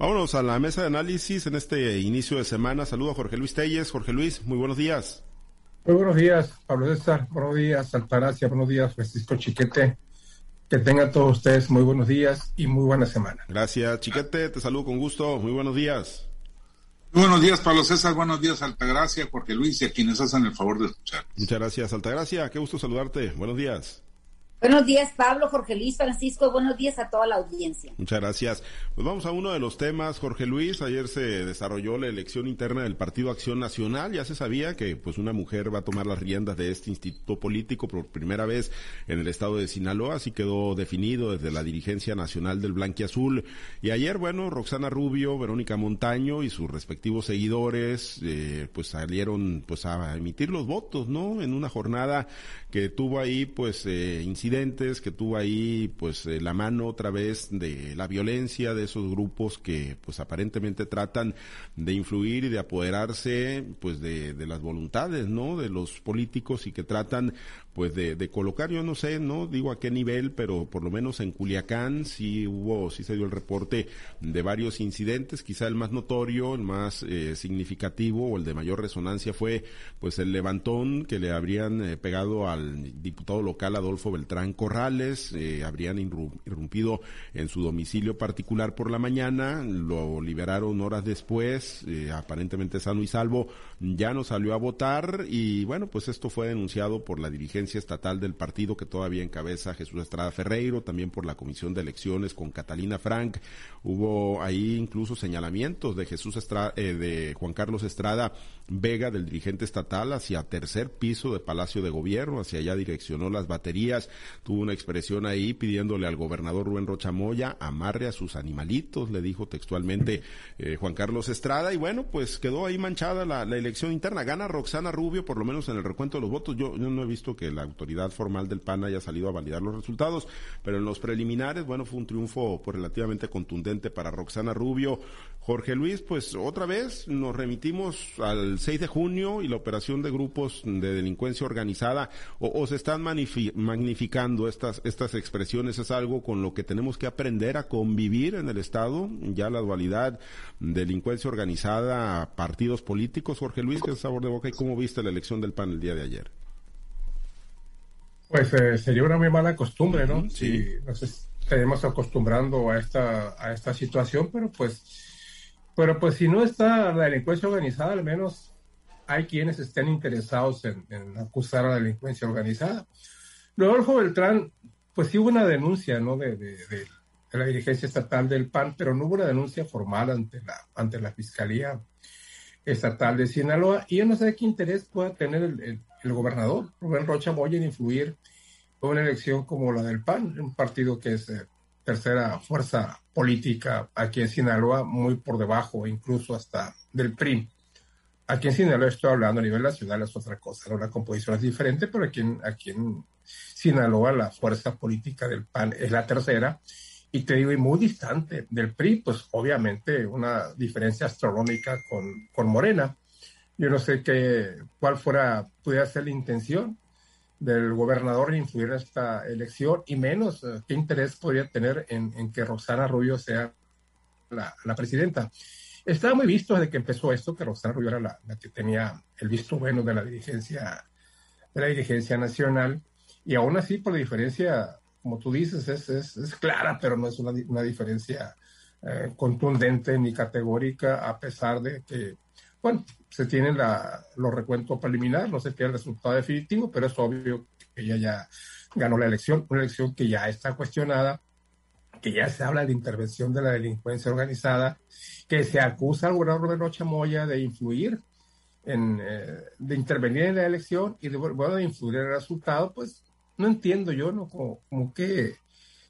Vámonos a la mesa de análisis en este inicio de semana. Saludo a Jorge Luis Telles. Jorge Luis, muy buenos días. Muy buenos días, Pablo César. Buenos días, Altagracia. Buenos días, Francisco Chiquete. Que tengan todos ustedes muy buenos días y muy buena semana. Gracias, Chiquete. Te saludo con gusto. Muy buenos días. Muy buenos días, Pablo César. Buenos días, Altagracia, Jorge Luis y a quienes hacen el favor de escuchar. Muchas gracias, Altagracia. Qué gusto saludarte. Buenos días. Buenos días, Pablo, Jorge Luis, Francisco. Buenos días a toda la audiencia. Muchas gracias. Pues vamos a uno de los temas, Jorge Luis. Ayer se desarrolló la elección interna del Partido Acción Nacional. Ya se sabía que pues una mujer va a tomar las riendas de este instituto político por primera vez en el estado de Sinaloa. Así quedó definido desde la dirigencia nacional del Blanquiazul. Y ayer, bueno, Roxana Rubio, Verónica Montaño y sus respectivos seguidores, eh, pues salieron pues a emitir los votos, ¿no? En una jornada que tuvo ahí pues eh, que tuvo ahí pues eh, la mano otra vez de la violencia de esos grupos que pues aparentemente tratan de influir y de apoderarse pues de, de las voluntades, ¿no? De los políticos y que tratan pues de, de, colocar, yo no sé, no digo a qué nivel, pero por lo menos en Culiacán sí hubo, sí se dio el reporte de varios incidentes, quizá el más notorio, el más eh, significativo o el de mayor resonancia fue pues el levantón que le habrían eh, pegado al diputado local Adolfo Beltrán Corrales, eh, habrían irrumpido en su domicilio particular por la mañana, lo liberaron horas después, aparentemente sano y salvo, ya no salió a votar y bueno, pues esto fue denunciado por la dirigencia estatal del partido que todavía encabeza Jesús Estrada Ferreiro, también por la Comisión de Elecciones con Catalina Frank. Hubo ahí incluso señalamientos de Jesús Estrada, eh, de Juan Carlos Estrada Vega, del dirigente estatal, hacia tercer piso de Palacio de Gobierno, hacia allá direccionó las baterías. Tuvo una expresión ahí pidiéndole al gobernador Rubén Rochamoya amarre a sus animalitos, le dijo textualmente eh, Juan Carlos Estrada. Y bueno, pues quedó ahí manchada la, elección interna. Gana Roxana Rubio, por lo menos en el recuento de los votos. Yo, yo no he visto que la autoridad formal del PAN haya salido a validar los resultados, pero en los preliminares, bueno, fue un triunfo pues, relativamente contundente para Roxana Rubio. Jorge Luis, pues otra vez nos remitimos al 6 de junio y la operación de grupos de delincuencia organizada, o, se están magnificando estas, estas expresiones, es algo con lo que tenemos que aprender a convivir en el Estado, ya la dualidad delincuencia organizada, partidos políticos. Jorge Luis, ¿qué sabor de boca y cómo viste la elección del PAN el día de ayer? Pues eh, sería una muy mala costumbre, ¿no? Sí. Si nos estaremos acostumbrando a esta, a esta situación, pero pues, pero pues si no está la delincuencia organizada, al menos hay quienes estén interesados en, acusar a la delincuencia organizada. Rodolfo Beltrán, pues sí hubo una denuncia, ¿no? De, la dirigencia estatal del PAN, pero no hubo una denuncia formal ante la, ante la Fiscalía Estatal de Sinaloa. Y yo no sé qué interés pueda tener el el gobernador Rubén Rocha Moya en influir en una elección como la del PAN, un partido que es eh, tercera fuerza política aquí en Sinaloa, muy por debajo incluso hasta del PRI. Aquí en Sinaloa estoy hablando a nivel nacional, es otra cosa, la composición es diferente, pero aquí en, aquí en Sinaloa la fuerza política del PAN es la tercera y te digo, y muy distante del PRI, pues obviamente una diferencia astronómica con, con Morena. Yo no sé qué, cuál fuera, pudiera ser la intención del gobernador en influir en esta elección y menos eh, qué interés podría tener en, que Roxana Rubio sea la, presidenta. Estaba muy visto desde que empezó esto que Roxana Rubio era la, que tenía el visto bueno de la dirigencia de la dirigencia nacional y aún así por la diferencia como tú dices es, es, clara pero no es una, una diferencia eh, contundente ni categórica a pesar de que bueno, se tienen la, los recuentos preliminares, no se tiene el resultado definitivo, pero es obvio que ella ya ganó la elección, una elección que ya está cuestionada, que ya se habla de intervención de la delincuencia organizada, que se acusa al gobernador Roberto Rocha de influir en, eh, de intervenir en la elección y de, bueno, de influir en el resultado, pues no entiendo yo, ¿no? Como, como que,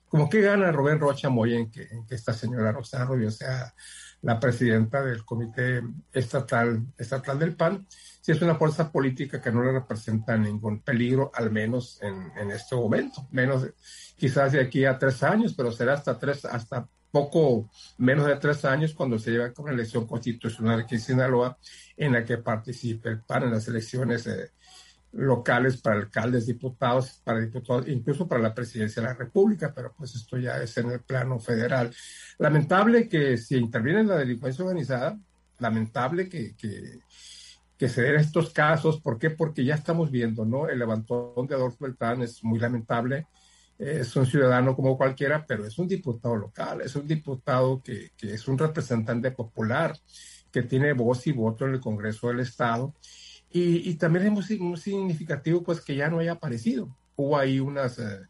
como que gana Rubén Rocha Moya en que, esta señora Rosa Rubio sea la presidenta del Comité Estatal, estatal del PAN, si es una fuerza política que no le representa ningún peligro, al menos en, en este momento, menos quizás de aquí a tres años, pero será hasta tres, hasta poco menos de tres años cuando se lleve con la elección constitucional aquí en Sinaloa, en la que participe el PAN en las elecciones locales para alcaldes, diputados, para diputados, incluso para la presidencia de la República, pero pues esto ya es en el plano federal. Lamentable que si interviene la delincuencia organizada, lamentable que, que, se den estos casos. ¿Por qué? Porque ya estamos viendo, ¿no? El levantón de Adolfo Beltrán es muy lamentable. Es un ciudadano como cualquiera, pero es un diputado local, es un diputado que, que es un representante popular, que tiene voz y voto en el Congreso del Estado y, también es muy, significativo pues que ya no haya aparecido. Hubo ahí unas, eh,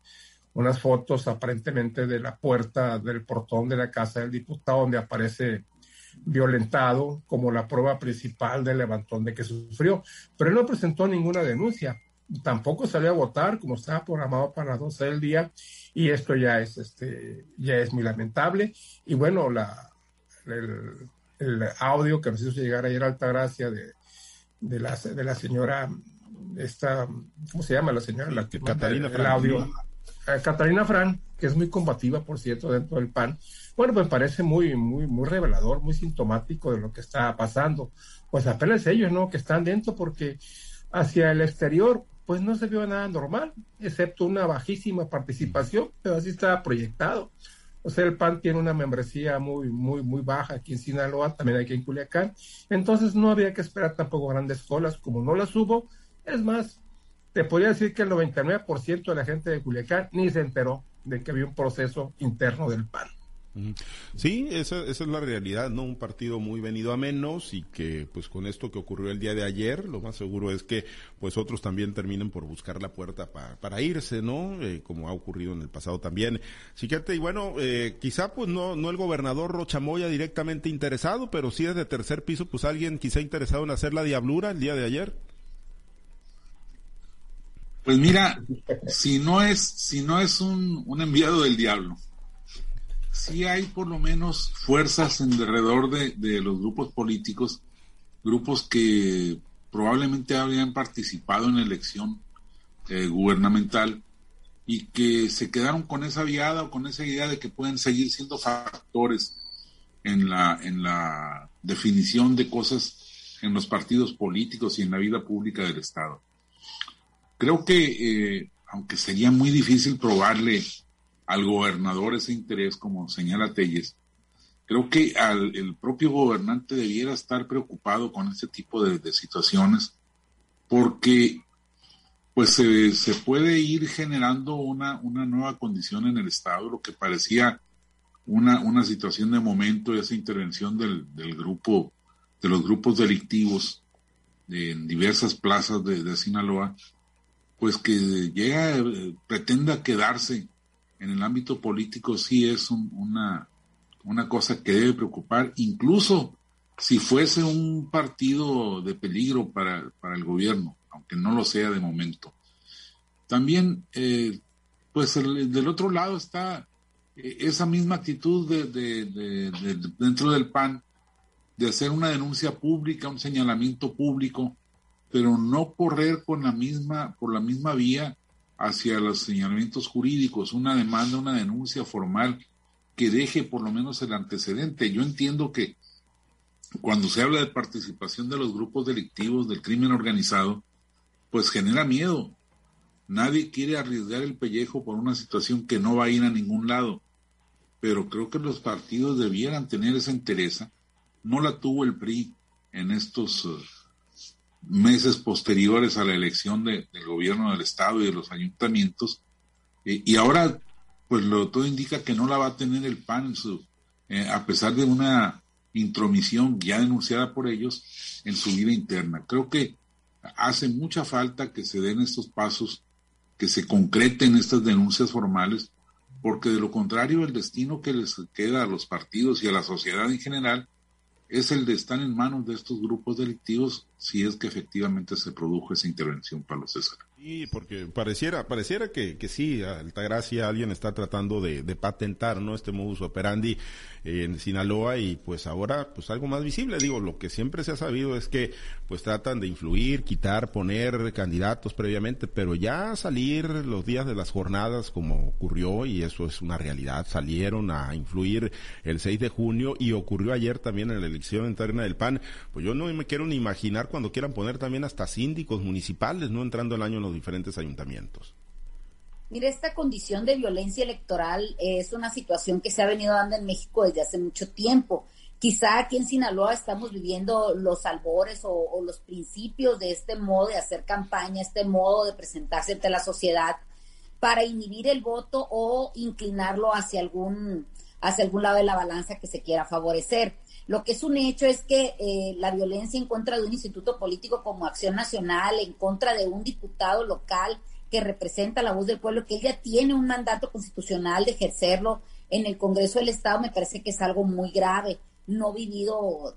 unas fotos aparentemente de la puerta del portón de la casa del diputado donde aparece violentado como la prueba principal del levantón de que sufrió. Pero él no presentó ninguna denuncia. Tampoco salió a votar como estaba programado para las 12 del día y esto ya es, este, ya es muy lamentable. Y bueno, la, el, el audio que nos hizo llegar ayer a Altagracia de, de la, de la señora, esta, ¿cómo se llama la señora? La que Catalina el, audio. Catalina Fran, que es muy combativa, por cierto, dentro del PAN. Bueno, pues parece muy, muy, muy revelador, muy sintomático de lo que está pasando. Pues apenas ellos, ¿no? Que están dentro porque hacia el exterior, pues no se vio nada normal, excepto una bajísima participación, pero así estaba proyectado. O sea, el PAN tiene una membresía muy, muy, muy baja aquí en Sinaloa, también aquí en Culiacán. Entonces no había que esperar tampoco grandes colas, como no las hubo. Es más, te podría decir que el 99% de la gente de Culiacán ni se enteró de que había un proceso interno del PAN. Sí, esa, esa, es la realidad, ¿no? Un partido muy venido a menos y que pues con esto que ocurrió el día de ayer, lo más seguro es que pues otros también terminen por buscar la puerta para irse, ¿no? Eh, como ha ocurrido en el pasado también. Chiquete, y bueno, eh, quizá pues no, no el gobernador Rochamoya directamente interesado, pero sí desde tercer piso pues alguien quizá interesado en hacer la diablura el día de ayer. Pues mira, si no es, si no es un, un enviado del diablo, sí hay por lo menos fuerzas alrededor de, los grupos políticos, grupos que probablemente habrían participado en la elección eh, gubernamental y que se quedaron con esa viada o con esa idea de que pueden seguir siendo factores en la, en la definición de cosas en los partidos políticos y en la vida pública del Estado. Creo que, eh, aunque sería muy difícil probarle al gobernador ese interés, como señala Telles, creo que al, el propio gobernante debiera estar preocupado con este tipo de, situaciones, porque pues se, se, puede ir generando una, una nueva condición en el Estado, lo que parecía una, una situación de momento, esa intervención del, del grupo, de los grupos delictivos en diversas plazas de, de Sinaloa, pues que llega, eh, pretenda quedarse en el ámbito político sí es una, una cosa que debe preocupar, incluso si fuese un partido de peligro para, el gobierno, aunque no lo sea de momento. También, eh, pues del otro lado está eh, esa misma actitud de, dentro del PAN de hacer una denuncia pública, un señalamiento público, pero no correr con la misma, por la misma vía hacia los señalamientos jurídicos, una demanda, una denuncia formal que deje por lo menos el antecedente. Yo entiendo que cuando se habla de participación de los grupos delictivos del crimen organizado, pues genera miedo. Nadie quiere arriesgar el pellejo por una situación que no va a ir a ningún lado. Pero creo que los partidos debieran tener esa interés. No la tuvo el PRI en estos uh, meses posteriores a la elección del gobierno del estado y de los ayuntamientos eh, y ahora pues lo todo indica que no la va a tener el PAN eh, a pesar de una intromisión ya denunciada por ellos en su vida interna. Creo que hace mucha falta que se den estos pasos, que se concreten estas denuncias formales, porque de lo contrario el destino que les queda a los partidos y a la sociedad en general es el de estar en manos de estos grupos delictivos si es que efectivamente se produjo esa intervención, Pablo César. Sí, porque pareciera, pareciera que, que sí, Altagracia alguien está tratando de, de patentar, ¿no? Este modus operandi en Sinaloa y pues ahora pues algo más visible. Digo, lo que siempre se ha sabido es que pues tratan de influir, quitar, poner candidatos previamente, pero ya salir los días de las jornadas como ocurrió y eso es una realidad, salieron a influir el 6 de junio y ocurrió ayer también en la elección interna del PAN, pues yo no me quiero ni imaginar cuando quieran poner también hasta síndicos municipales, no entrando el año los diferentes ayuntamientos. Mire, esta condición de violencia electoral es una situación que se ha venido dando en México desde hace mucho tiempo. Quizá aquí en Sinaloa estamos viviendo los albores o, los principios de este modo de hacer campaña, este modo de presentarse ante la sociedad para inhibir el voto o inclinarlo hacia algún, hacia algún lado de la balanza que se quiera favorecer. Lo que es un hecho es que eh, la violencia en contra de un instituto político como Acción Nacional, en contra de un diputado local, que representa la voz del pueblo, que ella tiene un mandato constitucional de ejercerlo en el Congreso del Estado, me parece que es algo muy grave, no vivido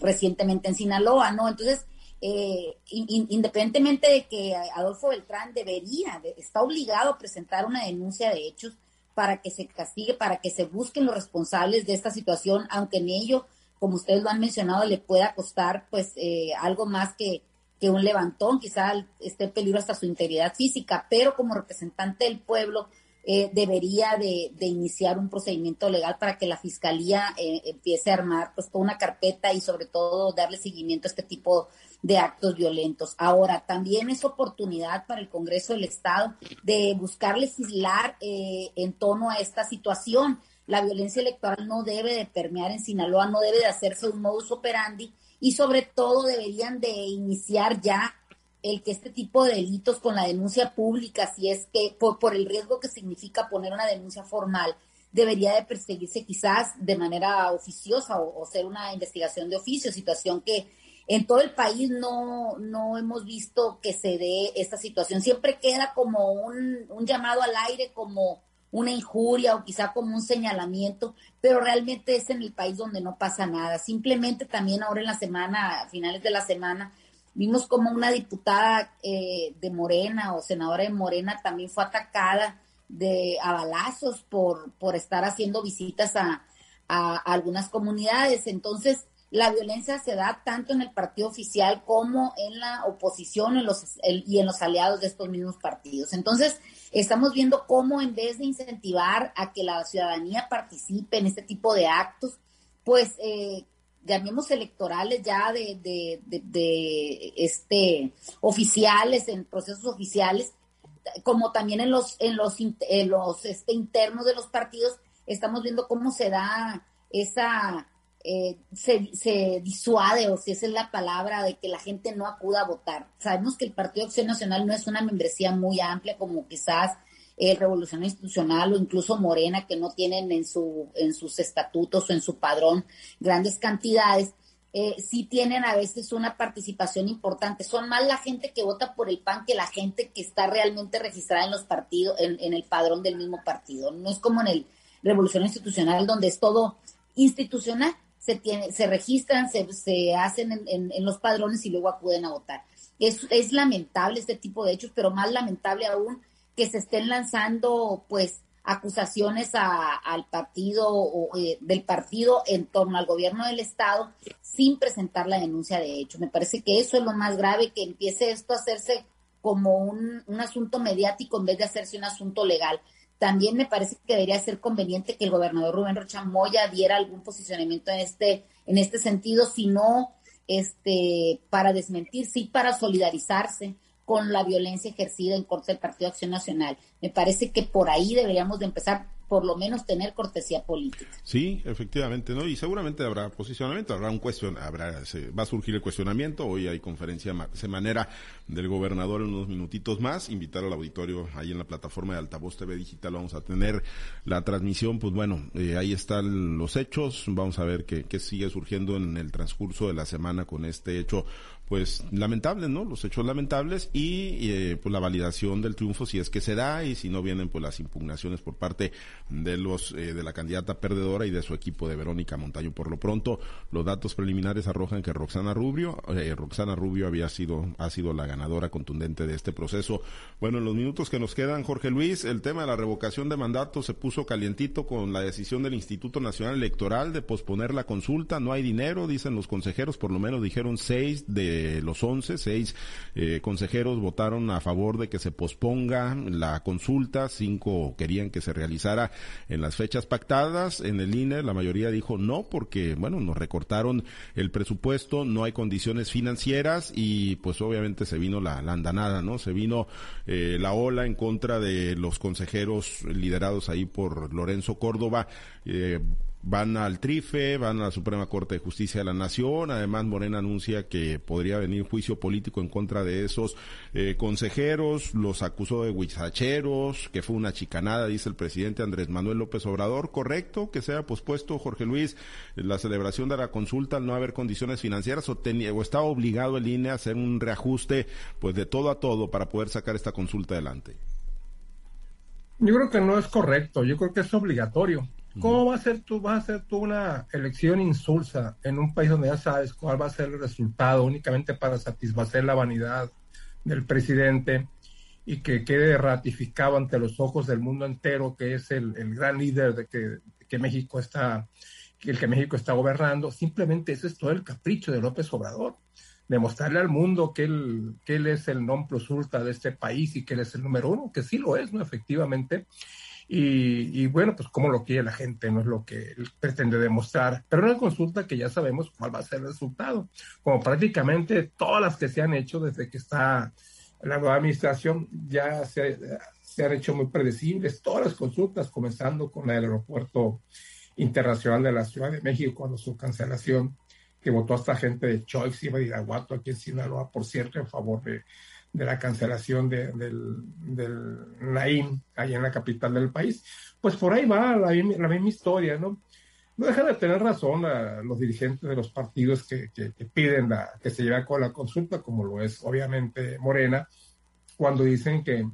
recientemente en Sinaloa, ¿no? Entonces, eh, independientemente de que Adolfo Beltrán debería, está obligado a presentar una denuncia de hechos para que se castigue, para que se busquen los responsables de esta situación, aunque en ello, como ustedes lo han mencionado, le pueda costar pues eh, algo más que que un levantón, quizá esté en peligro hasta su integridad física, pero como representante del pueblo eh, debería de, iniciar un procedimiento legal para que la fiscalía eh, empiece a armar pues toda una carpeta y sobre todo darle seguimiento a este tipo de actos violentos. Ahora, también es oportunidad para el Congreso del Estado de buscar legislar eh, en torno a esta situación. La violencia electoral no debe de permear en Sinaloa, no debe de hacerse un modus operandi y sobre todo deberían de iniciar ya el que este tipo de delitos con la denuncia pública, si es que por, el riesgo que significa poner una denuncia formal, debería de perseguirse quizás de manera oficiosa o, ser una investigación de oficio, situación que en todo el país no, no hemos visto que se dé esta situación. Siempre queda como un llamado al aire, como una injuria o quizá como un señalamiento, pero realmente es en el país donde no pasa nada. Simplemente también ahora en la semana, a finales de la semana, vimos como una diputada eh, de Morena o senadora de Morena también fue atacada de a balazos por, por estar haciendo visitas a, a, algunas comunidades. Entonces, la violencia se da tanto en el partido oficial como en la oposición en los, y en los aliados de estos mismos partidos. Entonces, estamos viendo cómo en vez de incentivar a que la ciudadanía participe en este tipo de actos, pues eh, llamemos electorales ya de, de, de, este oficiales, en procesos oficiales, como también en los, en los, en los este, internos de los partidos, estamos viendo cómo se da esa eh, se, se, disuade, o si esa es la palabra, de que la gente no acuda a votar. Sabemos que el Partido Acción Nacional no es una membresía muy amplia como quizás el Revolución Institucional o incluso Morena, que no tienen en, su, en sus estatutos o en su padrón grandes cantidades. Eh, sí tienen a veces una participación importante. Son más la gente que vota por el PAN que la gente que está realmente registrada en los partidos, en, en el padrón del mismo partido. No es como en el Revolución Institucional, donde es todo institucional se, tiene, se registran, se, se hacen en, los padrones y luego acuden a votar. Es, es lamentable este tipo de hechos, pero más lamentable aún que se estén lanzando pues acusaciones al partido o eh, del partido en torno al gobierno del estado sin presentar la denuncia de hecho. Me parece que eso es lo más grave, que empiece esto a hacerse como un, un asunto mediático en vez de hacerse un asunto legal. También me parece que debería ser conveniente que el gobernador Rubén Rocha Moya diera algún posicionamiento en este, en este sentido, si no este, para desmentir, sí para solidarizarse con la violencia ejercida en contra del Partido Acción Nacional. Me parece que por ahí deberíamos de empezar por lo menos tener cortesía política. Sí, efectivamente, ¿no? Y seguramente habrá posicionamiento, habrá un cuestión, habrá, se, va a surgir el cuestionamiento, hoy hay conferencia semanera del gobernador en unos minutitos más, invitar al auditorio ahí en la plataforma de Altavoz TV Digital, vamos a tener la transmisión, pues bueno, eh, ahí están los hechos, vamos a ver qué, qué sigue surgiendo en el transcurso de la semana con este hecho pues lamentables, ¿no? Los hechos lamentables y eh, pues la validación del triunfo si es que se da y si no vienen pues las impugnaciones por parte de los eh, de la candidata perdedora y de su equipo de Verónica Montaño. Por lo pronto, los datos preliminares arrojan que Roxana Rubio, eh, Roxana Rubio había sido ha sido la ganadora contundente de este proceso. Bueno, en los minutos que nos quedan, Jorge Luis, el tema de la revocación de mandato se puso calientito con la decisión del Instituto Nacional Electoral de posponer la consulta. No hay dinero, dicen los consejeros, por lo menos dijeron seis de los 11, seis eh, consejeros votaron a favor de que se posponga la consulta, cinco querían que se realizara en las fechas pactadas. En el INE la mayoría dijo no porque, bueno, nos recortaron el presupuesto, no hay condiciones financieras y pues obviamente se vino la, andanada, ¿no? Se vino eh, la ola en contra de los consejeros liderados ahí por Lorenzo Córdoba. Eh, van al TRIFE, van a la Suprema Corte de Justicia de la Nación. Además, Morena anuncia que podría venir juicio político en contra de esos eh, consejeros. Los acusó de huizacheros, que fue una chicanada, dice el presidente Andrés Manuel López Obrador. Correcto que sea pospuesto, Jorge Luis, la celebración de la consulta al no haber condiciones financieras o, tenía, o estaba obligado el INE a hacer un reajuste pues de todo a todo para poder sacar esta consulta adelante. Yo creo que no es correcto, yo creo que es obligatorio. ¿Cómo va a ser tú, vas a hacer tú una elección insulsa en un país donde ya sabes cuál va a ser el resultado únicamente para satisfacer la vanidad del presidente y que quede ratificado ante los ojos del mundo entero que es el, gran líder de que, que, México está, el que México está gobernando? Simplemente ese es todo el capricho de López Obrador demostrarle al mundo que él, que él es el non plus ultra de este país y que él es el número uno, que sí lo es, ¿no? Efectivamente. Y, bueno, pues cómo lo quiere la gente, no es lo que él pretende demostrar. Pero una consulta que ya sabemos cuál va a ser el resultado, como prácticamente todas las que se han hecho desde que está la nueva administración ya se, se han hecho muy predecibles, todas las consultas, comenzando con la del aeropuerto internacional de la Ciudad de México, cuando su cancelación, que votó hasta gente de Choix y Badiraguato aquí en Sinaloa, por cierto, en favor de, de la cancelación de, del, del Naim, ahí en la capital del país. Pues por ahí va la, la misma historia, ¿no? No dejan de tener razón los dirigentes de los partidos que, que, piden la, que se lleve a cabo la consulta, como lo es obviamente Morena, cuando dicen que,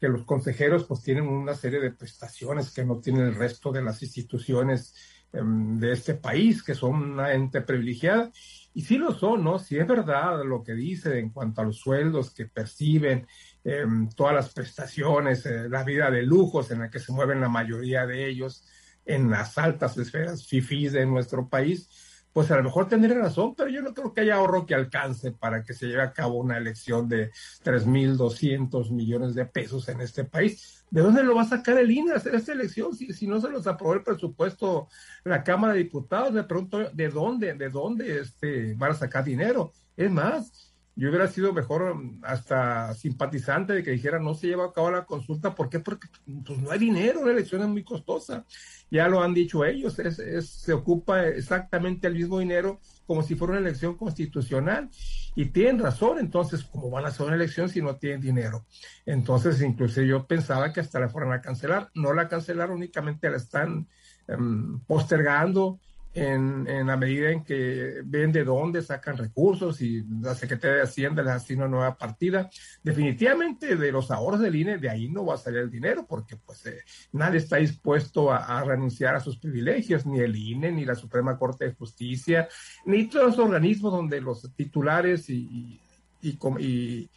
que los consejeros pues tienen una serie de prestaciones que no tienen el resto de las instituciones em, de este país, que son una ente privilegiada y sí lo son, ¿no? Si es verdad lo que dice en cuanto a los sueldos que perciben, em, todas las prestaciones, eh, la vida de lujos en la que se mueven la mayoría de ellos en las altas esferas fifís de nuestro país, pues a lo mejor tendría razón, pero yo no creo que haya ahorro que alcance para que se lleve a cabo una elección de 3.200 millones de pesos en este país. ¿De dónde lo va a sacar el INE a hacer esta elección? Si, si no se los aprobó el presupuesto la Cámara de Diputados, me pregunto de dónde, de dónde este, van a sacar dinero. Es más, yo hubiera sido mejor mm, hasta simpatizante de que dijera no se lleva a cabo la consulta. ¿Por qué? Porque pues, no hay dinero, la elección es muy costosa. Ya lo han dicho ellos, es, se ocupa exactamente el mismo dinero como si fuera una elección constitucional. Y tienen razón, entonces, ¿cómo van a hacer una elección si no tienen dinero? Entonces, incluso yo pensaba que hasta la fueran a cancelar. No la cancelaron, únicamente la están em, postergando en, la medida en que ven de dónde sacan recursos y la Secretaría de Hacienda les asigna una nueva partida. Definitivamente de los ahorros del INE, de ahí no va a salir el dinero porque pues eh, nadie está dispuesto a, renunciar a sus privilegios, ni el INE, ni la Suprema Corte de Justicia, ni todos los organismos donde los titulares y, y y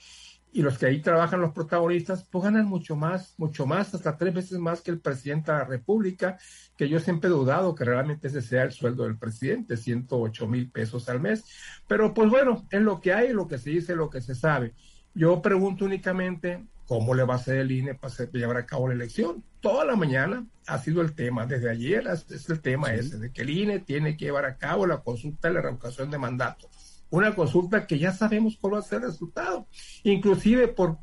los que ahí trabajan los protagonistas, pues ganan mucho más, mucho más, hasta tres veces más que el presidente de la República, que yo siempre he dudado que realmente ese sea el sueldo del presidente, 108 mil pesos al mes. Pero pues bueno, es lo que hay, lo que se dice, lo que se sabe. Yo pregunto únicamente cómo le va a hacer el INE para llevar a cabo la elección. Toda la mañana ha sido el tema, desde ayer es el tema ese, de que el INE tiene que llevar a cabo la consulta de la revocación de mandato una consulta que ya sabemos cuál va a ser el resultado. Inclusive por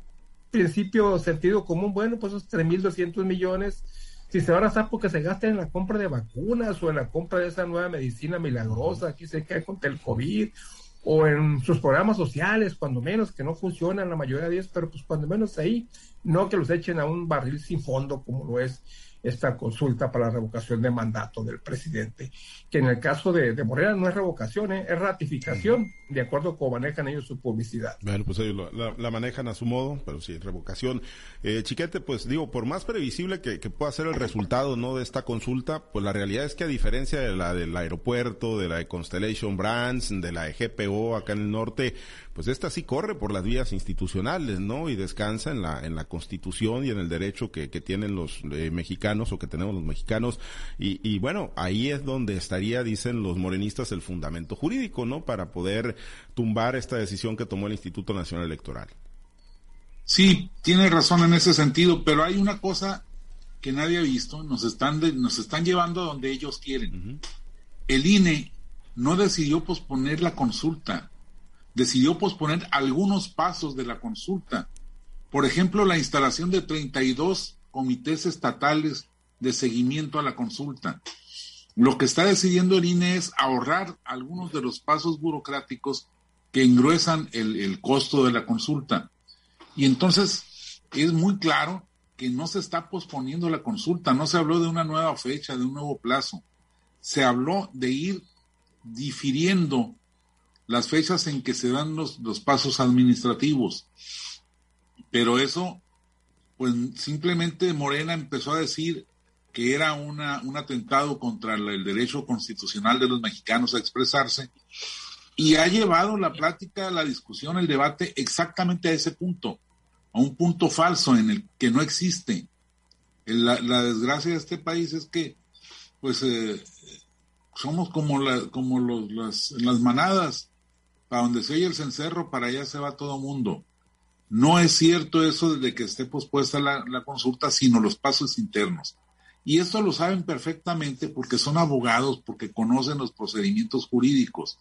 principio sentido común, bueno, pues esos 3.200 millones, si se van a gastar porque se gasten en la compra de vacunas o en la compra de esa nueva medicina milagrosa, aquí se cae contra el COVID, o en sus programas sociales, cuando menos, que no funcionan la mayoría de ellos, pero pues cuando menos ahí no que los echen a un barril sin fondo como lo es esta consulta para la revocación de mandato del presidente, que en el caso de, de Morena no es revocación, ¿eh? es ratificación, de acuerdo con cómo manejan ellos su publicidad. Bueno, pues ellos la, manejan a su modo, pero sí, revocación. Eh, Chiquete, pues digo, por más previsible que, pueda ser el resultado no de esta consulta, pues la realidad es que a diferencia de la del aeropuerto, de la de Constellation Brands, de la de GPO acá en el norte, pues esta sí corre por las vías institucionales, ¿no? Y descansa en la, en la constitución y en el derecho que, que tienen los eh, mexicanos o que tenemos los mexicanos. Y, y bueno, ahí es donde estaría, dicen los morenistas, el fundamento jurídico, ¿no? Para poder tumbar esta decisión que tomó el Instituto Nacional Electoral. Sí, tiene razón en ese sentido, pero hay una cosa que nadie ha visto, nos están, nos están llevando a donde ellos quieren. El INE no decidió posponer la consulta, decidió posponer algunos pasos de la consulta. Por ejemplo, la instalación de 32 comités estatales de seguimiento a la consulta. Lo que está decidiendo el INE es ahorrar algunos de los pasos burocráticos que engruesan el, el costo de la consulta. Y entonces es muy claro que no se está posponiendo la consulta, no se habló de una nueva fecha, de un nuevo plazo. Se habló de ir difiriendo las fechas en que se dan los, pasos administrativos. Pero eso, pues simplemente Morena empezó a decir que era una, un atentado contra el derecho constitucional de los mexicanos a expresarse y ha llevado la plática, la discusión, el debate exactamente a ese punto, a un punto falso en el que no existe. La, desgracia de este país es que, pues, eh, somos como, como los, las, las manadas para donde se oye el cencerro, para allá se va todo mundo. No es cierto eso de que esté pospuesta la, consulta, sino los pasos internos. Y esto lo saben perfectamente porque son abogados, porque conocen los procedimientos jurídicos.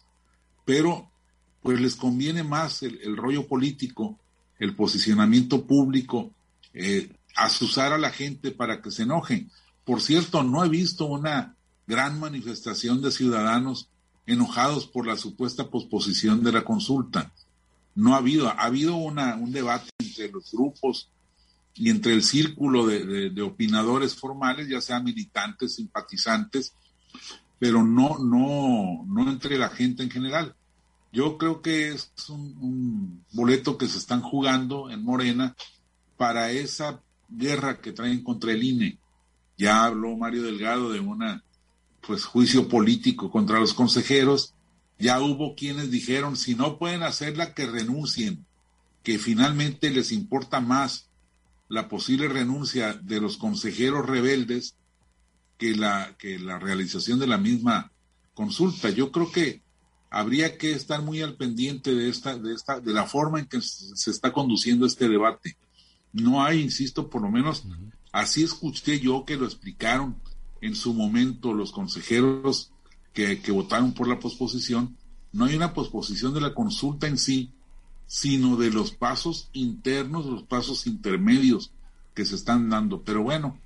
Pero, pues les conviene más el, rollo político, el posicionamiento público, eh, asusar a la gente para que se enojen. Por cierto, no he visto una gran manifestación de ciudadanos enojados por la supuesta posposición de la consulta. No ha habido, ha habido una, un debate entre los grupos y entre el círculo de, de, opinadores formales, ya sean militantes, simpatizantes, pero no, no, no entre la gente en general. Yo creo que es un, un boleto que se están jugando en Morena para esa guerra que traen contra el INE. Ya habló Mario Delgado de una pues juicio político contra los consejeros, ya hubo quienes dijeron, si no pueden hacerla, que renuncien, que finalmente les importa más la posible renuncia de los consejeros rebeldes que la, que la realización de la misma consulta. Yo creo que habría que estar muy al pendiente de esta, de esta, de la forma en que se está conduciendo este debate. No hay, insisto, por lo menos así escuché yo que lo explicaron en su momento los consejeros que, que votaron por la posposición, no hay una posposición de la consulta en sí, sino de los pasos internos, los pasos intermedios que se están dando. Pero bueno,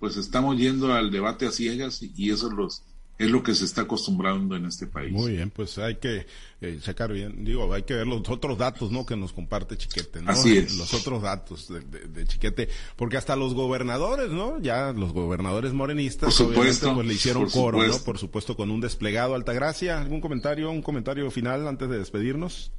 pues estamos yendo al debate a ciegas y, y eso los, es lo que se está acostumbrando en este país. Muy bien, pues hay que eh, sacar bien, digo, hay que ver los otros datos, ¿no? Que nos comparte Chiquete, ¿no? Así es. Los otros datos de, Chiquete, porque hasta los gobernadores, ¿no? Ya los gobernadores morenistas, por supuesto, pues, le hicieron coro, ¿no? Por supuesto, con un desplegado. Altagracia, ¿algún comentario, un comentario final antes de despedirnos?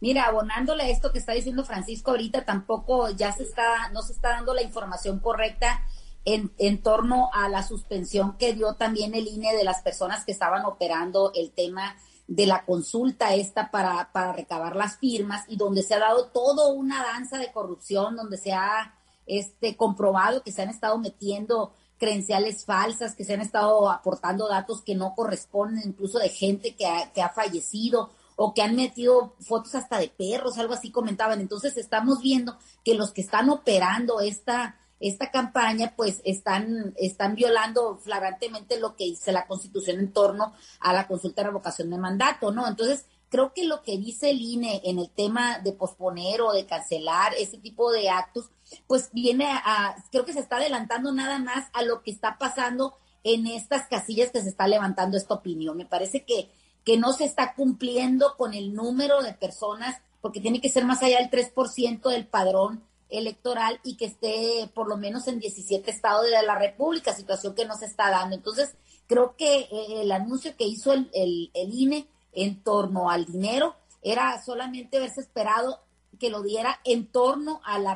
Mira, abonándole esto que está diciendo Francisco ahorita, tampoco ya se está, no se está dando la información correcta en, en, torno a la suspensión que dio también el INE de las personas que estaban operando el tema de la consulta esta para, para recabar las firmas y donde se ha dado toda una danza de corrupción, donde se ha este, comprobado que se han estado metiendo credenciales falsas, que se han estado aportando datos que no corresponden, incluso de gente que ha, que ha fallecido o que han metido fotos hasta de perros, algo así comentaban. Entonces estamos viendo que los que están operando esta esta campaña, pues están, están violando flagrantemente lo que dice la Constitución en torno a la consulta de revocación de mandato, ¿no? Entonces, creo que lo que dice el INE en el tema de posponer o de cancelar ese tipo de actos, pues viene a, creo que se está adelantando nada más a lo que está pasando en estas casillas que se está levantando esta opinión. Me parece que, que no se está cumpliendo con el número de personas, porque tiene que ser más allá del 3% del padrón electoral y que esté por lo menos en 17 estados de la República, situación que no se está dando. Entonces, creo que eh, el anuncio que hizo el, el, INE en torno al dinero era solamente haberse esperado que lo diera en torno a la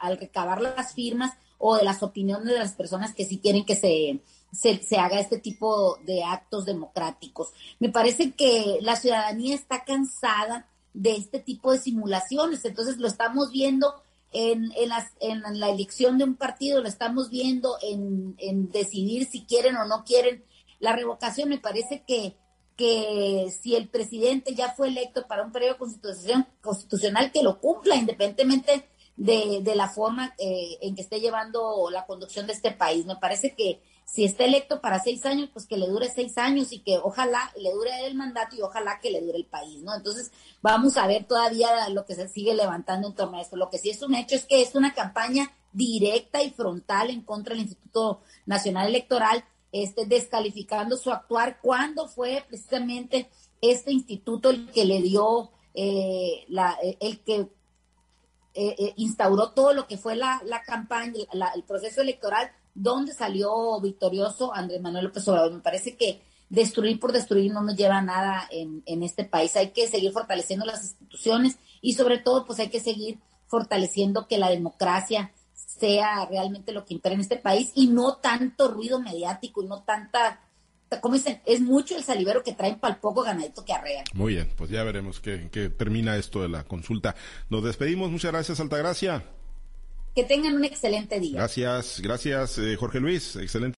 al recabar las firmas o de las opiniones de las personas que sí quieren que se, se, se, haga este tipo de actos democráticos. Me parece que la ciudadanía está cansada de este tipo de simulaciones, entonces lo estamos viendo en, en, las, en la elección de un partido, lo estamos viendo en, en decidir si quieren o no quieren la revocación. Me parece que, que si el presidente ya fue electo para un periodo constitucional, que lo cumpla independientemente de, de la forma eh, en que esté llevando la conducción de este país. Me parece que si está electo para seis años, pues que le dure seis años y que ojalá le dure el mandato y ojalá que le dure el país, ¿no? Entonces, vamos a ver todavía lo que se sigue levantando en torno a esto. Lo que sí es un hecho es que es una campaña directa y frontal en contra del Instituto Nacional Electoral, este, descalificando su actuar cuando fue precisamente este instituto el que le dio, eh, la, el que eh, eh, instauró todo lo que fue la, la campaña, el proceso electoral dónde salió victorioso Andrés Manuel López Obrador. Me parece que destruir por destruir no nos lleva a nada en, en este país. Hay que seguir fortaleciendo las instituciones y sobre todo pues hay que seguir fortaleciendo que la democracia sea realmente lo que impera en este país y no tanto ruido mediático y no tanta, como dicen, es mucho el salivero que traen para el poco ganadito que arrean. Muy bien, pues ya veremos qué, qué termina esto de la consulta. Nos despedimos, muchas gracias Altagracia. Que tengan un excelente día. Gracias, gracias, eh, Jorge Luis. Excelente.